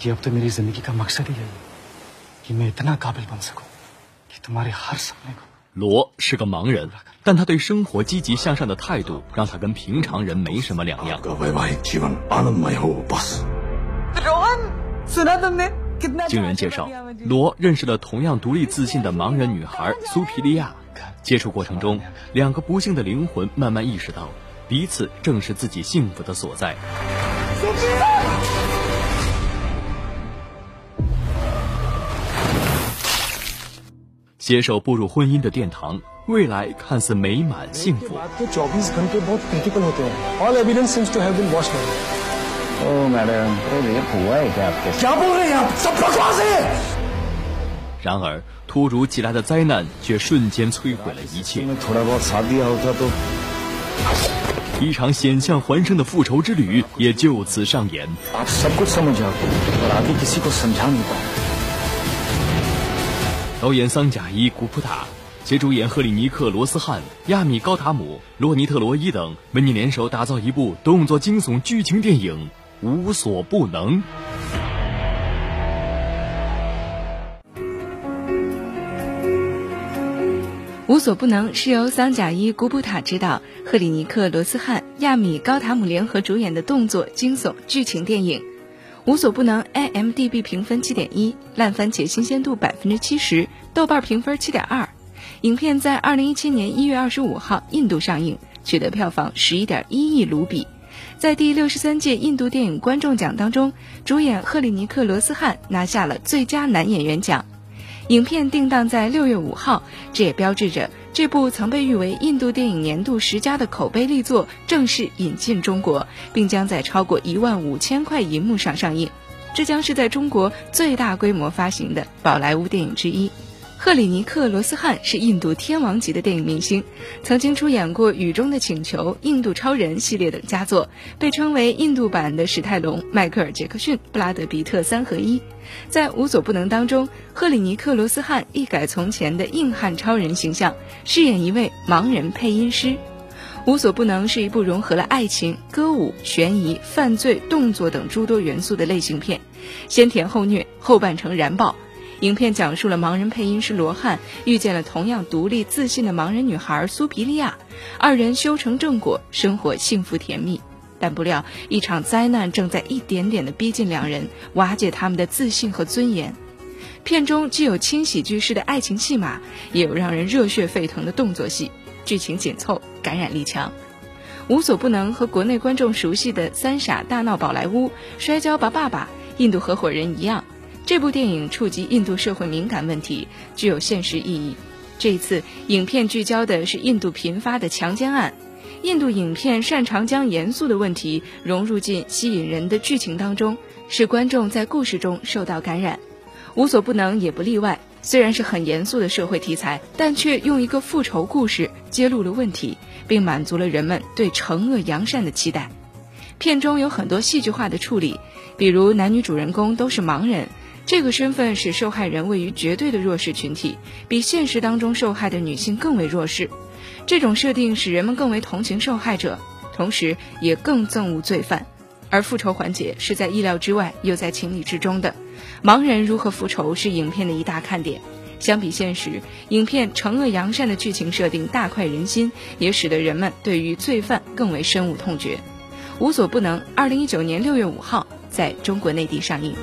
कि अब तो मेरी जिंदगी का मकसद ही यही है कि मैं इतना काबिल बन सकूं कि तुम्हारे हर सपने को 罗是个盲人，但他对生活积极向上的态度让他跟平常人没什么两样。 का वैवाहिक जीवन आनंदमय हो बस 经人介绍，罗认识了同样独立自信的盲人女孩苏皮利亚。接触过程中，两个不幸的灵魂慢慢意识到，彼此正是自己幸福的所在。 接受步入婚姻的殿堂未来看似美满幸福。然而突如其来的灾难却瞬间摧毁了一切。一场险象环生的复仇之旅也就此上演。导演桑贾伊·古普塔，携主演赫里尼克·罗斯汉、亚米·高塔姆、洛尼特·罗伊等，为你联手打造一部动作惊悚剧情电影《无所不能》。无所不能是由桑贾伊·古普塔执导，赫里尼克·罗斯汉、亚米·高塔姆联合主演的动作惊悚剧情电影。无所不能，IMDB 评分七点一，烂番茄新鲜度百分之七十，豆瓣评分七点二。影片在二零一七年一月二十五号印度上映，取得票房十一点一亿卢比。在第六十三届印度电影观众奖当中，主演赫里尼克·罗斯汉拿下了最佳男演员奖。影片定档在六月五号，这也标志着这部曾被誉为印度电影年度十佳的口碑力作正式引进中国，并将在超过一万五千块银幕上上映。这将是在中国最大规模发行的宝莱坞电影之一。赫里尼克·罗斯汉是印度天王级的电影明星，曾经出演过《雨中的请求》《印度超人》系列等佳作，被称为印度版的史泰龙、迈克尔·杰克逊、布拉德·皮特三合一。在《无所不能》当中，赫里尼克·罗斯汉一改从前的硬汉超人形象，饰演一位盲人配音师。《无所不能》是一部融合了爱情、歌舞、悬疑、犯罪、动作等诸多元素的类型片，先甜后虐，后半程燃爆。影片讲述了盲人配音师罗汉遇见了同样独立自信的盲人女孩苏皮利亚，二人修成正果，生活幸福甜蜜。但不料，一场灾难正在一点点地逼近两人，瓦解他们的自信和尊严。片中既有轻喜剧式的爱情戏码，也有让人热血沸腾的动作戏，剧情紧凑，感染力强。无所不能和国内观众熟悉的《三傻大闹宝莱坞》《摔跤吧，爸爸》《印度合伙人》一样，这部电影触及印度社会敏感问题，具有现实意义。这一次，影片聚焦的是印度频发的强奸案。印度影片擅长将严肃的问题融入进吸引人的剧情当中，使观众在故事中受到感染。无所不能也不例外。虽然是很严肃的社会题材，但却用一个复仇故事揭露了问题，并满足了人们对惩恶扬善的期待。片中有很多戏剧化的处理，比如男女主人公都是盲人，这个身份使受害人位于绝对的弱势群体，比现实当中受害的女性更为弱势。这种设定使人们更为同情受害者，同时也更憎恶罪犯。而复仇环节是在意料之外，又在情理之中的。盲人如何复仇是影片的一大看点。相比现实，影片惩恶扬善的剧情设定大快人心，也使得人们对于罪犯更为深恶痛绝。无所不能，二零一九年六月五号在中国内地上映。